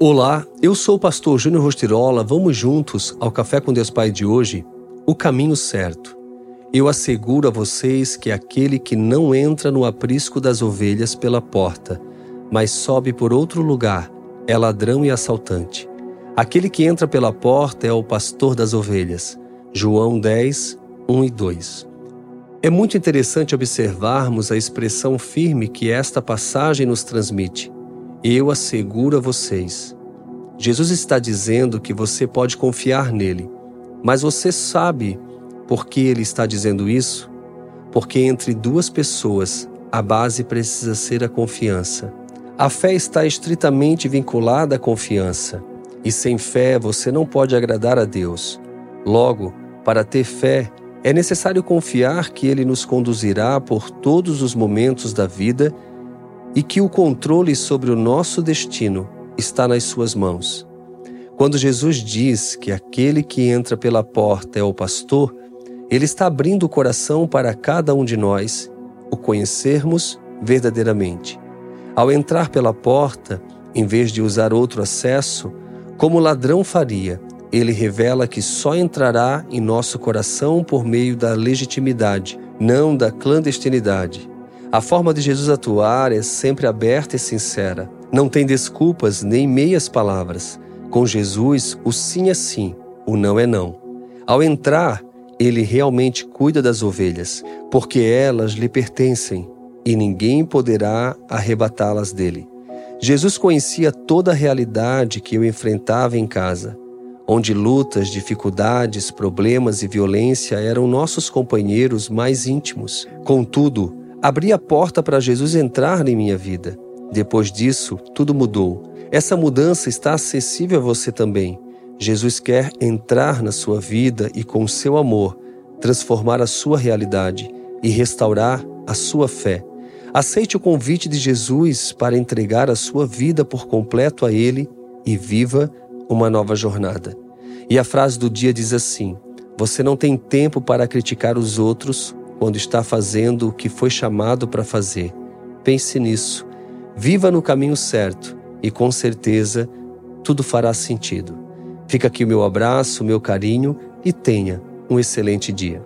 Olá, eu sou o pastor Júnior Rostirola. Vamos juntos ao Café com Deus Pai de hoje? O caminho certo. Eu asseguro a vocês que aquele que não entra no aprisco das ovelhas pela porta, mas sobe por outro lugar, é ladrão e assaltante. Aquele que entra pela porta é o pastor das ovelhas. João 10, 1 e 2. É muito interessante observarmos a expressão firme que esta passagem nos transmite. Eu asseguro a vocês. Jesus está dizendo que você pode confiar nele, mas você sabe por que ele está dizendo isso? Porque entre duas pessoas a base precisa ser a confiança. A fé está estritamente vinculada à confiança, e sem fé você não pode agradar a Deus. Logo, para ter fé, é necessário confiar que Ele nos conduzirá por todos os momentos da vida e que o controle sobre o nosso destino está nas suas mãos. Quando Jesus diz que aquele que entra pela porta é o pastor, ele está abrindo o coração para cada um de nós o conhecermos verdadeiramente. Ao entrar pela porta, em vez de usar outro acesso, como o ladrão faria, ele revela que só entrará em nosso coração por meio da legitimidade, não da clandestinidade. A forma de Jesus atuar é sempre aberta e sincera. Não tem desculpas nem meias palavras. Com Jesus, o sim é sim, o não é não. Ao entrar, ele realmente cuida das ovelhas, porque elas lhe pertencem e ninguém poderá arrebatá-las dele. Jesus conhecia toda a realidade que eu enfrentava em casa, onde lutas, dificuldades, problemas e violência eram nossos companheiros mais íntimos. Contudo, Abri a porta para Jesus entrar em minha vida. Depois disso, tudo mudou. Essa mudança está acessível a você também. Jesus quer entrar na sua vida e, com seu amor, transformar a sua realidade e restaurar a sua fé. Aceite o convite de Jesus para entregar a sua vida por completo a Ele e viva uma nova jornada. E a frase do dia diz assim: Você não tem tempo para criticar os outros quando está fazendo o que foi chamado para fazer. Pense nisso. Viva no caminho certo e com certeza tudo fará sentido. Fica aqui o meu abraço, o meu carinho e tenha um excelente dia.